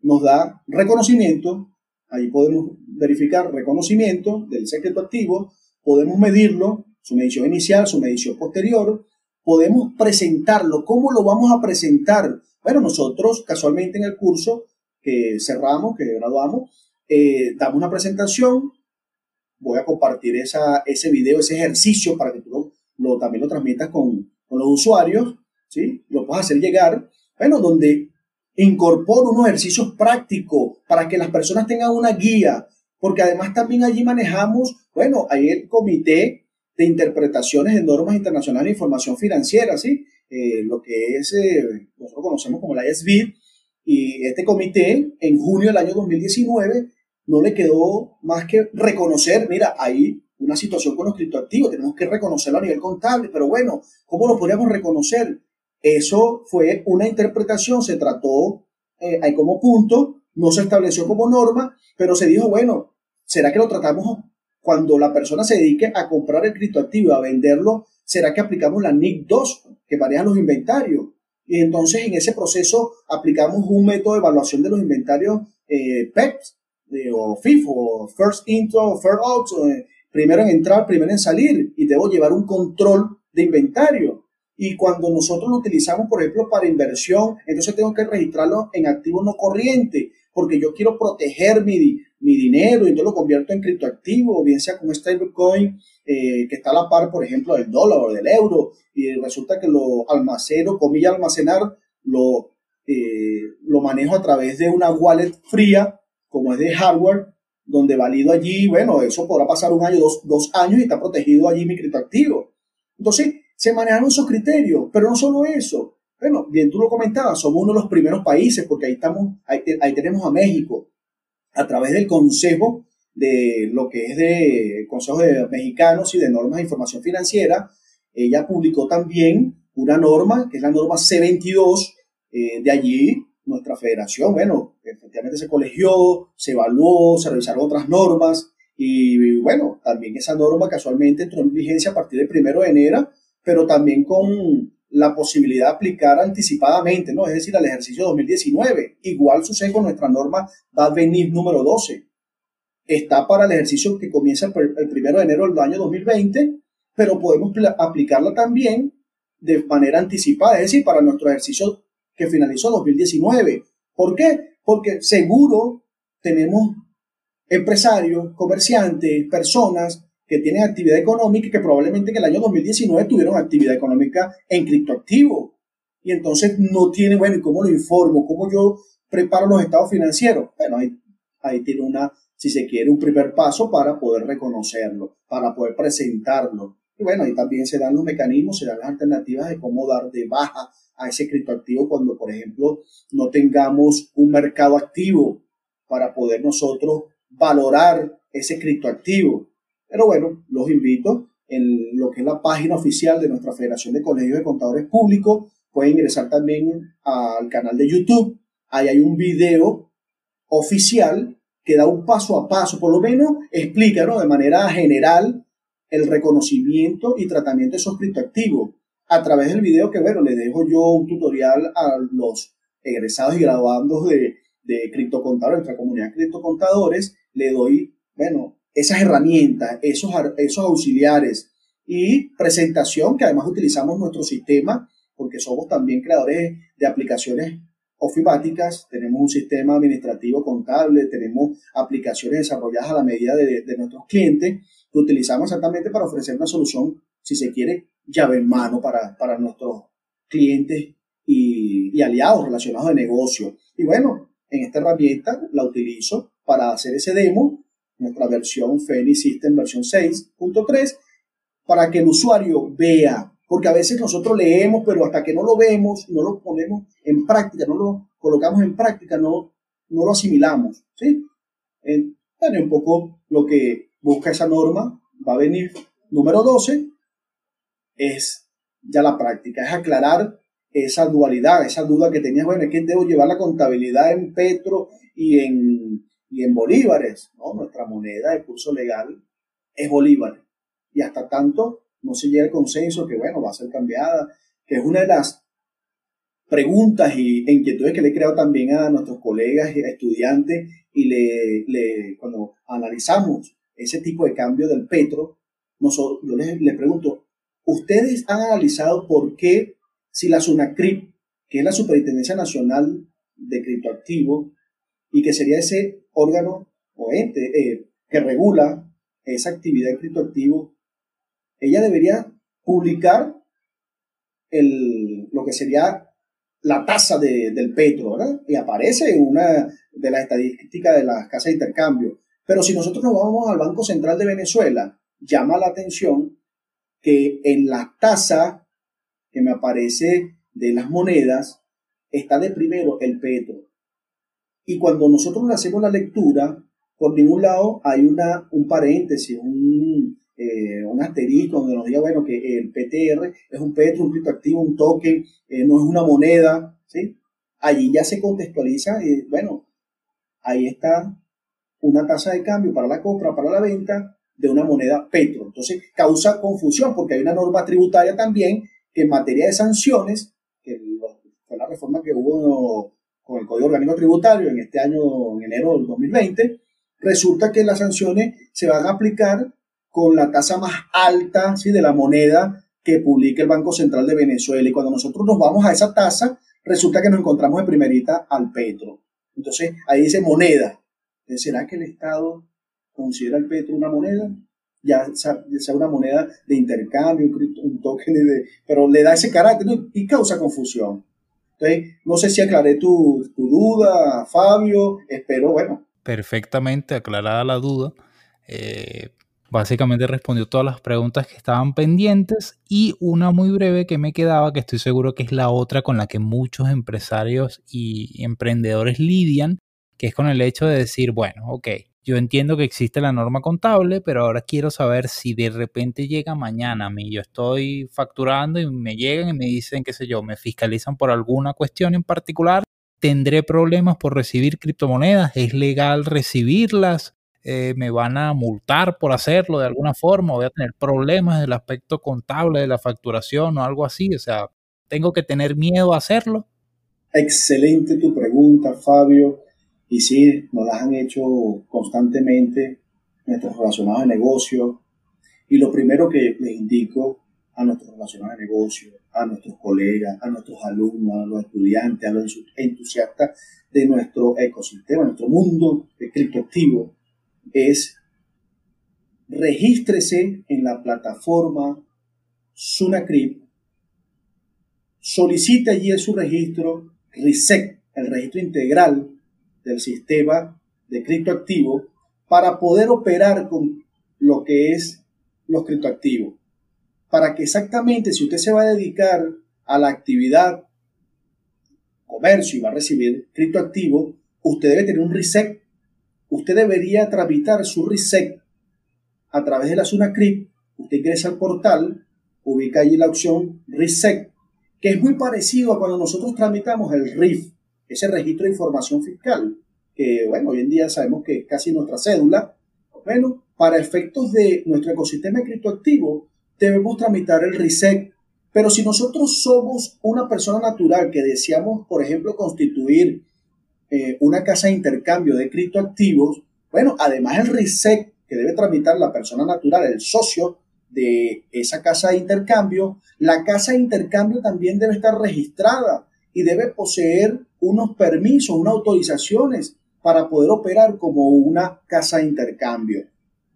Speaker 2: nos da reconocimiento, ahí podemos verificar reconocimiento del secreto activo, podemos medirlo, su medición inicial, su medición posterior, podemos presentarlo. ¿Cómo lo vamos a presentar? Bueno, nosotros casualmente en el curso que cerramos, que graduamos, eh, damos una presentación, voy a compartir esa, ese video, ese ejercicio para que tú lo, también lo transmitas con, con, los usuarios, ¿sí? Lo puedes hacer llegar, bueno, donde incorporo unos ejercicios prácticos para que las personas tengan una guía, porque además también allí manejamos, bueno, hay el comité de interpretaciones de normas internacionales de información financiera, ¿sí? Eh, lo que es, eh, nosotros conocemos como la ISB, y este comité en junio del año 2019 no le quedó más que reconocer, mira, hay una situación con los criptoactivos, tenemos que reconocerlo a nivel contable, pero bueno, ¿cómo lo podríamos reconocer? Eso fue una interpretación, se trató eh, ahí como punto, no se estableció como norma, pero se dijo, bueno, ¿será que lo tratamos cuando la persona se dedique a comprar el criptoactivo a venderlo, ¿será que aplicamos la NIC 2 que maneja los inventarios? Y entonces en ese proceso aplicamos un método de evaluación de los inventarios eh, PEPS o FIFO, o First Intro, First Out, eh, primero en entrar, primero en salir, y debo llevar un control de inventario. Y cuando nosotros lo utilizamos, por ejemplo, para inversión, entonces tengo que registrarlo en activos no corrientes, porque yo quiero proteger mi, mi dinero y entonces lo convierto en criptoactivo, bien sea como stablecoin eh, que está a la par, por ejemplo, del dólar o del euro, y resulta que lo almaceno, comilla almacenar, lo, eh, lo manejo a través de una wallet fría, como es de hardware, donde valido allí, bueno, eso podrá pasar un año, dos, dos años y está protegido allí mi criptoactivo. Entonces, se manejan esos criterios, pero no solo eso. Bueno, bien tú lo comentabas, somos uno de los primeros países porque ahí estamos, ahí, ahí tenemos a México, a través del Consejo de lo que es de Consejo de Mexicanos y de Normas de Información Financiera, ella publicó también una norma, que es la norma C22, eh, de allí nuestra federación, bueno, efectivamente se colegió, se evaluó, se revisaron otras normas y bueno, también esa norma casualmente entró en vigencia a partir del primero de enero, pero también con la posibilidad de aplicar anticipadamente, ¿no? Es decir, al ejercicio 2019. Igual sucede con nuestra norma va venir número 12. Está para el ejercicio que comienza el primero de enero del año 2020, pero podemos aplicarla también de manera anticipada, es decir, para nuestro ejercicio que finalizó 2019. ¿Por qué? Porque seguro tenemos empresarios, comerciantes, personas que tienen actividad económica y que probablemente en el año 2019 tuvieron actividad económica en criptoactivo. Y entonces no tiene, bueno, ¿y cómo lo informo? ¿Cómo yo preparo los estados financieros? Bueno, ahí, ahí tiene una, si se quiere, un primer paso para poder reconocerlo, para poder presentarlo. Y bueno, ahí también se dan los mecanismos, se dan las alternativas de cómo dar de baja a ese criptoactivo cuando, por ejemplo, no tengamos un mercado activo para poder nosotros valorar ese criptoactivo. Pero bueno, los invito en lo que es la página oficial de nuestra Federación de Colegios de Contadores Públicos. Pueden ingresar también al canal de YouTube. Ahí hay un video oficial que da un paso a paso, por lo menos explica de manera general el reconocimiento y tratamiento de esos criptoactivos. A través del video que, bueno, le dejo yo un tutorial a los egresados y graduandos de, de criptocontadores, nuestra comunidad de criptocontadores, le doy, bueno, esas herramientas, esos, esos auxiliares y presentación, que además utilizamos nuestro sistema, porque somos también creadores de aplicaciones ofimáticas, tenemos un sistema administrativo contable, tenemos aplicaciones desarrolladas a la medida de, de nuestros clientes, que utilizamos exactamente para ofrecer una solución, si se quiere, llave en mano para, para nuestros clientes y, y aliados relacionados de negocio. Y bueno, en esta herramienta la utilizo para hacer ese demo, nuestra versión Fenix System versión 6.3, para que el usuario vea, porque a veces nosotros leemos, pero hasta que no lo vemos, no lo ponemos en práctica, no lo colocamos en práctica, no, no lo asimilamos. ¿sí? En, bueno, un poco lo que busca esa norma va a venir. Número 12 es ya la práctica, es aclarar esa dualidad, esa duda que tenías, bueno, es que debo llevar la contabilidad en petro y en, y en bolívares, ¿no? Nuestra moneda de curso legal es bolívar. Y hasta tanto no se llega al consenso que, bueno, va a ser cambiada, que es una de las preguntas y, e inquietudes que le he creado también a nuestros colegas y estudiantes y le, le, cuando analizamos ese tipo de cambio del petro, nosotros, yo les, les pregunto, ¿ustedes han analizado por qué si la SUNACRIP, que es la Superintendencia Nacional de Criptoactivos, y que sería ese órgano o ente eh, que regula esa actividad de criptoactivos, ella debería publicar el, lo que sería la tasa del petro, ¿verdad? Y aparece en una de las estadísticas de las casas de intercambio. Pero si nosotros nos vamos al Banco Central de Venezuela, llama la atención que en la tasa que me aparece de las monedas, está de primero el petro. Y cuando nosotros hacemos la lectura, por ningún lado hay una, un paréntesis, un, eh, un asterisco donde nos diga, bueno, que el PTR es un petro, un criptoactivo, un token, eh, no es una moneda, ¿sí? Allí ya se contextualiza, y bueno, ahí está una tasa de cambio para la compra, para la venta de una moneda petro. Entonces causa confusión porque hay una norma tributaria también en materia de sanciones, que fue la reforma que hubo con el Código Orgánico Tributario en este año, en enero del 2020, resulta que las sanciones se van a aplicar con la tasa más alta ¿sí? de la moneda que publica el Banco Central de Venezuela. Y cuando nosotros nos vamos a esa tasa, resulta que nos encontramos en primerita al petro. Entonces, ahí dice moneda. ¿Será que el Estado considera el petro una moneda? ya sea una moneda de intercambio, un, token, de, pero le da ese carácter y causa confusión. Entonces, no sé si aclaré tu, duda, Fabio, espero, bueno.
Speaker 1: Perfectamente aclarada la duda. Eh, básicamente respondió todas las preguntas que estaban pendientes y una muy breve que me quedaba, que estoy seguro que es la otra con la que muchos empresarios y emprendedores lidian, que es con el hecho de decir, bueno, ok, yo entiendo que existe la norma contable, pero ahora quiero saber si de repente llega mañana a mí. Yo estoy facturando y me llegan y me dicen, qué sé yo, me fiscalizan por alguna cuestión en particular. ¿Tendré problemas por recibir criptomonedas? ¿Es legal recibirlas? Eh, ¿Me van a multar por hacerlo de alguna forma? ¿Voy a tener problemas del aspecto contable de la facturación o algo así? O sea, ¿tengo que tener miedo a hacerlo?
Speaker 2: Excelente tu pregunta, Fabio. Y sí, nos las han hecho constantemente nuestros relacionados de negocio. Y lo primero que les indico a nuestros relacionados de negocio, a nuestros colegas, a nuestros alumnos, a los estudiantes, a los entusiastas de nuestro ecosistema, nuestro mundo de criptoactivo, es regístrese en la plataforma SunaCrypt, solicite allí su registro, RESEC, el registro integral del sistema de criptoactivos para poder operar con lo que es los criptoactivos. Para que exactamente si usted se va a dedicar a la actividad comercio y va a recibir criptoactivos, usted debe tener un reset usted debería tramitar su RISEC a través de la SUNACRIP. Usted ingresa al portal, ubica allí la opción RISEC, que es muy parecido a cuando nosotros tramitamos el RIF, ese registro de información fiscal, que bueno, hoy en día sabemos que es casi nuestra cédula. Bueno, para efectos de nuestro ecosistema criptoactivo, debemos tramitar el RISEC. Pero si nosotros somos una persona natural que deseamos, por ejemplo, constituir eh, una casa de intercambio de criptoactivos, bueno, además el RISEC que debe tramitar la persona natural, el socio de esa casa de intercambio, la casa de intercambio también debe estar registrada y debe poseer unos permisos, unas autorizaciones para poder operar como una casa de intercambio.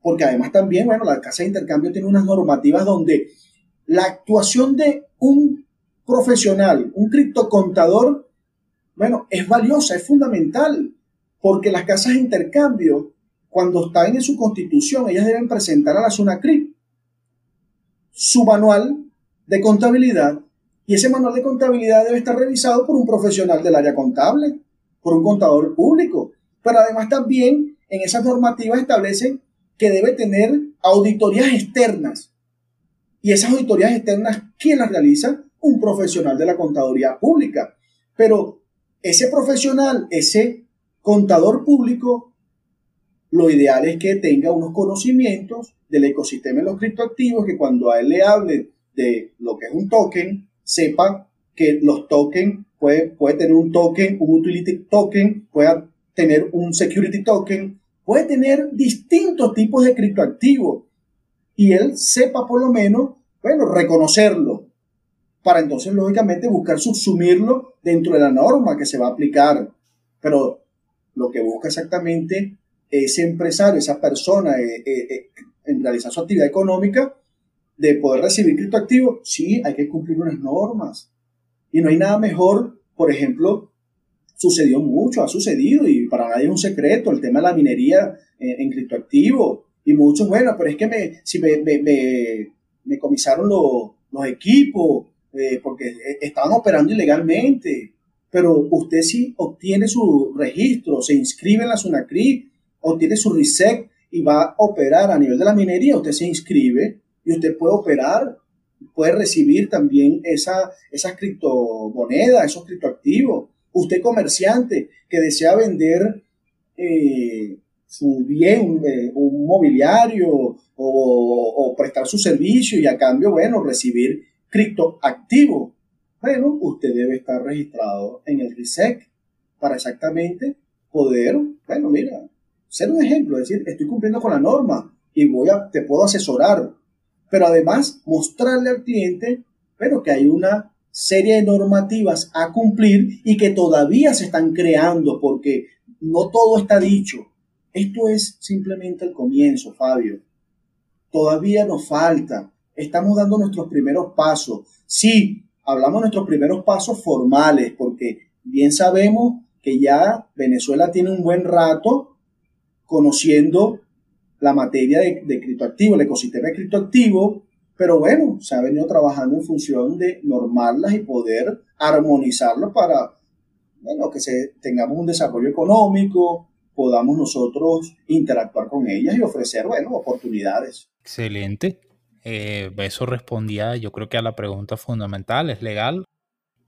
Speaker 2: Porque además también, bueno, la casa de intercambio tiene unas normativas donde la actuación de un profesional, un criptocontador, bueno, es valiosa, es fundamental, porque las casas de intercambio, cuando están en su constitución, ellas deben presentar a la SUNACRIP su manual de contabilidad y ese manual de contabilidad debe estar revisado por un profesional del área contable, por un contador público. Pero además también en esas normativas establecen que debe tener auditorías externas. Y esas auditorías externas, ¿quién las realiza? Un profesional de la contaduría pública. Pero ese profesional, ese contador público, lo ideal es que tenga unos conocimientos del ecosistema de los criptoactivos, que cuando a él le hable de lo que es un token, sepa que los tokens puede, puede tener un token, un utility token, puede tener un security token, puede tener distintos tipos de criptoactivos y él sepa por lo menos, bueno, reconocerlo para entonces lógicamente buscar subsumirlo dentro de la norma que se va a aplicar. Pero lo que busca exactamente ese empresario, esa persona eh, eh, eh, en realizar su actividad económica, de poder recibir criptoactivos, sí, hay que cumplir unas normas. Y no hay nada mejor, por ejemplo, sucedió mucho, ha sucedido y para nadie es un secreto el tema de la minería en, criptoactivos. Y muchos, bueno, pero es que me, si me, me, me, comisaron los equipos eh, porque estaban operando ilegalmente. Pero usted sí obtiene su registro, se inscribe en la SUNACRI, obtiene su RISEC y va a operar a nivel de la minería, usted se inscribe y usted puede operar, puede recibir también esa, esas criptomonedas, esos criptoactivos. Usted comerciante que desea vender eh, su bien, eh, un mobiliario o, prestar su servicio y a cambio, bueno, recibir criptoactivo. Bueno, usted debe estar registrado en el RISEC para exactamente poder, bueno, mira, ser un ejemplo, decir, estoy cumpliendo con la norma y voy a, te puedo asesorar, pero además mostrarle al cliente, pero que hay una serie de normativas a cumplir y que todavía se están creando porque no todo está dicho. Esto es simplemente el comienzo, Fabio. Todavía nos falta. Estamos dando nuestros primeros pasos. Sí, hablamos de nuestros primeros pasos formales porque bien sabemos que ya Venezuela tiene un buen rato conociendo la materia de, criptoactivo, el ecosistema de criptoactivo, pero bueno, se ha venido trabajando en función de normarlas y poder armonizarlo para bueno, que se, tengamos un desarrollo económico, podamos nosotros interactuar con ellas y ofrecer, bueno, oportunidades.
Speaker 1: Excelente. Eh, eso respondía, yo creo que a la pregunta fundamental, ¿es legal?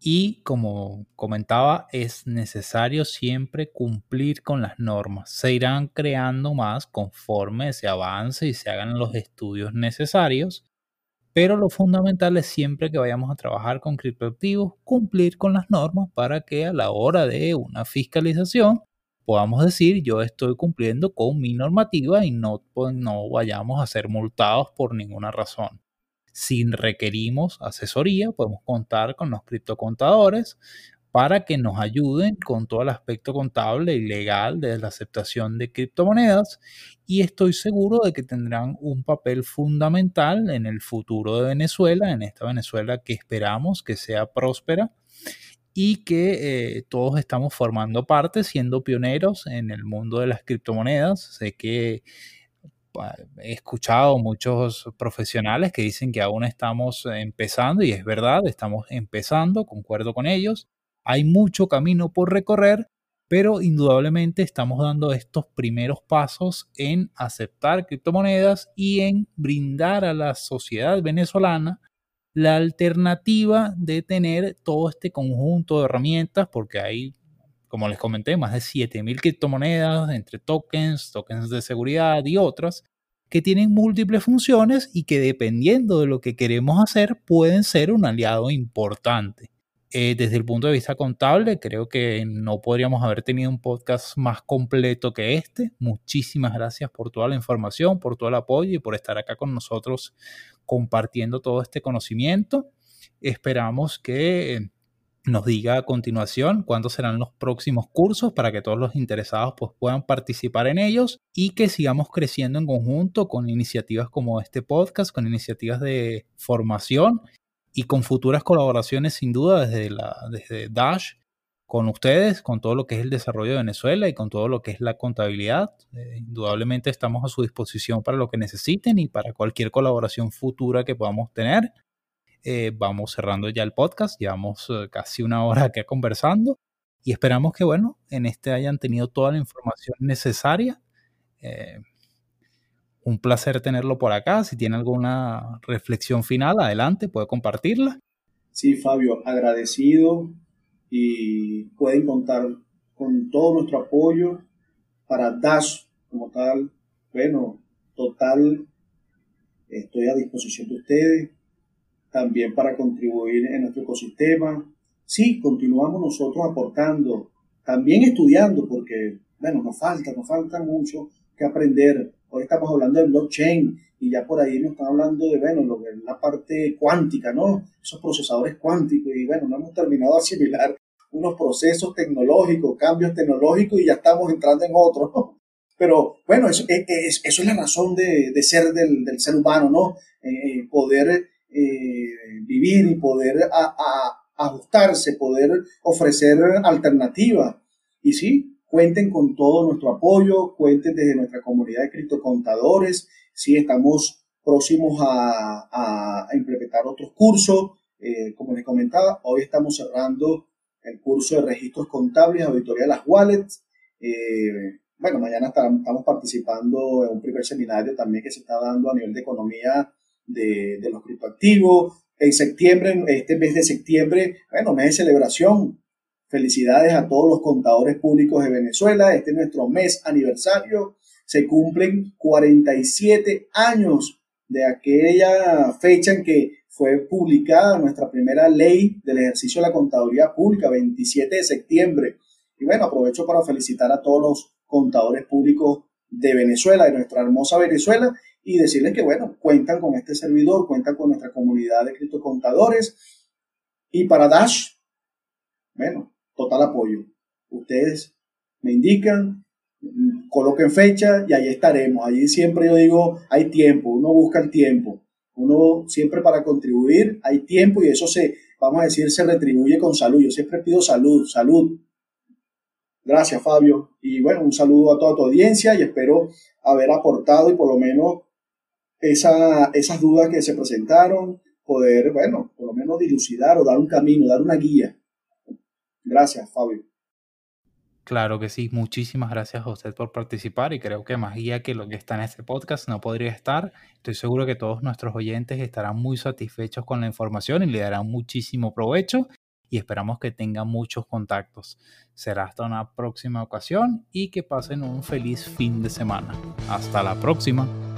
Speaker 1: Y como comentaba, es necesario siempre cumplir con las normas. Se irán creando más conforme se avance y se hagan los estudios necesarios, pero lo fundamental es siempre que vayamos a trabajar con criptoactivos, cumplir con las normas para que a la hora de una fiscalización podamos decir yo estoy cumpliendo con mi normativa y no, pues, no vayamos a ser multados por ninguna razón. Si requerimos asesoría, podemos contar con los criptocontadores para que nos ayuden con todo el aspecto contable y legal de la aceptación de criptomonedas y estoy seguro de que tendrán un papel fundamental en el futuro de Venezuela, en esta Venezuela que esperamos que sea próspera y que eh, todos estamos formando parte, siendo pioneros en el mundo de las criptomonedas. Sé que he escuchado muchos profesionales que dicen que aún estamos empezando y es verdad, estamos empezando, concuerdo con ellos. Hay mucho camino por recorrer, pero indudablemente estamos dando estos primeros pasos en aceptar criptomonedas y en brindar a la sociedad venezolana la alternativa de tener todo este conjunto de herramientas, porque hay, como les comenté, más de 7.000 criptomonedas entre tokens, tokens de seguridad y otras, que tienen múltiples funciones y que dependiendo de lo que queremos hacer pueden ser un aliado importante. Eh, desde el punto de vista contable, creo que no podríamos haber tenido un podcast más completo que este. Muchísimas gracias por toda la información, por todo el apoyo y por estar acá con nosotros compartiendo todo este conocimiento. Esperamos que nos diga a continuación cuándo serán los próximos cursos para que todos los interesados pues, puedan participar en ellos y que sigamos creciendo en conjunto con iniciativas como este podcast, con iniciativas de formación y con futuras colaboraciones sin duda desde, la, desde Dash con ustedes, con todo lo que es el desarrollo de Venezuela y con todo lo que es la contabilidad. Eh, indudablemente estamos a su disposición para lo que necesiten y para cualquier colaboración futura que podamos tener. Eh, vamos cerrando ya el podcast, llevamos eh, casi una hora acá conversando y esperamos que, bueno, en este hayan tenido toda la información necesaria un placer tenerlo por acá. Si tiene alguna reflexión final, adelante, puede compartirla.
Speaker 2: Sí, Fabio, agradecido y pueden contar con todo nuestro apoyo para Dash como tal. Bueno, total, estoy a disposición de ustedes, también para contribuir en nuestro ecosistema. Sí, continuamos nosotros aportando, también estudiando, porque, bueno, nos falta, nos falta mucho que aprender Hoy estamos hablando de blockchain y ya por ahí nos están hablando de, bueno, lo la parte cuántica, ¿no? Esos procesadores cuánticos y bueno, no hemos terminado de asimilar unos procesos tecnológicos, cambios tecnológicos y ya estamos entrando en otros, ¿no? Pero bueno, eso es, eso es la razón de, de ser del, del, ser humano, ¿no? Eh, eh, poder eh, vivir y poder a, a, ajustarse, poder ofrecer alternativas. Y sí, Cuenten con todo nuestro apoyo, cuenten desde nuestra comunidad de criptocontadores. Sí, estamos próximos a, implementar otros cursos. Eh, como les comentaba, hoy estamos cerrando el curso de registros contables, auditoría de las wallets. Eh, bueno, mañana estamos participando en un primer seminario también que se está dando a nivel de economía de, de los criptoactivos. En septiembre, este mes de septiembre, bueno, mes de celebración, Felicidades a todos los contadores públicos de Venezuela. Este es nuestro mes aniversario. Se cumplen 47 años de aquella fecha en que fue publicada nuestra primera ley del ejercicio de la contaduría pública, 27 de septiembre. Y bueno, aprovecho para felicitar a todos los contadores públicos de Venezuela, de nuestra hermosa Venezuela, y decirles que, bueno, cuentan con este servidor, cuentan con nuestra comunidad de criptocontadores. Y para Dash, bueno, total apoyo. Ustedes me indican, coloquen fecha y ahí estaremos. Allí siempre yo digo, hay tiempo, uno busca el tiempo. Uno siempre para contribuir hay tiempo y eso se, vamos a decir, se retribuye con salud. Yo siempre pido salud, salud. Gracias, Fabio. Y bueno, un saludo a toda tu audiencia y espero haber aportado y por lo menos esa, esas dudas que se presentaron, poder, bueno, por lo menos dilucidar o dar un camino, dar una guía Gracias, Fabio.
Speaker 1: Claro que sí, muchísimas gracias a usted por participar y creo que más guía que lo que está en este podcast no podría estar. Estoy seguro que todos nuestros oyentes estarán muy satisfechos con la información y le darán muchísimo provecho y esperamos que tengan muchos contactos. Será hasta una próxima ocasión y que pasen un feliz fin de semana. Hasta la próxima.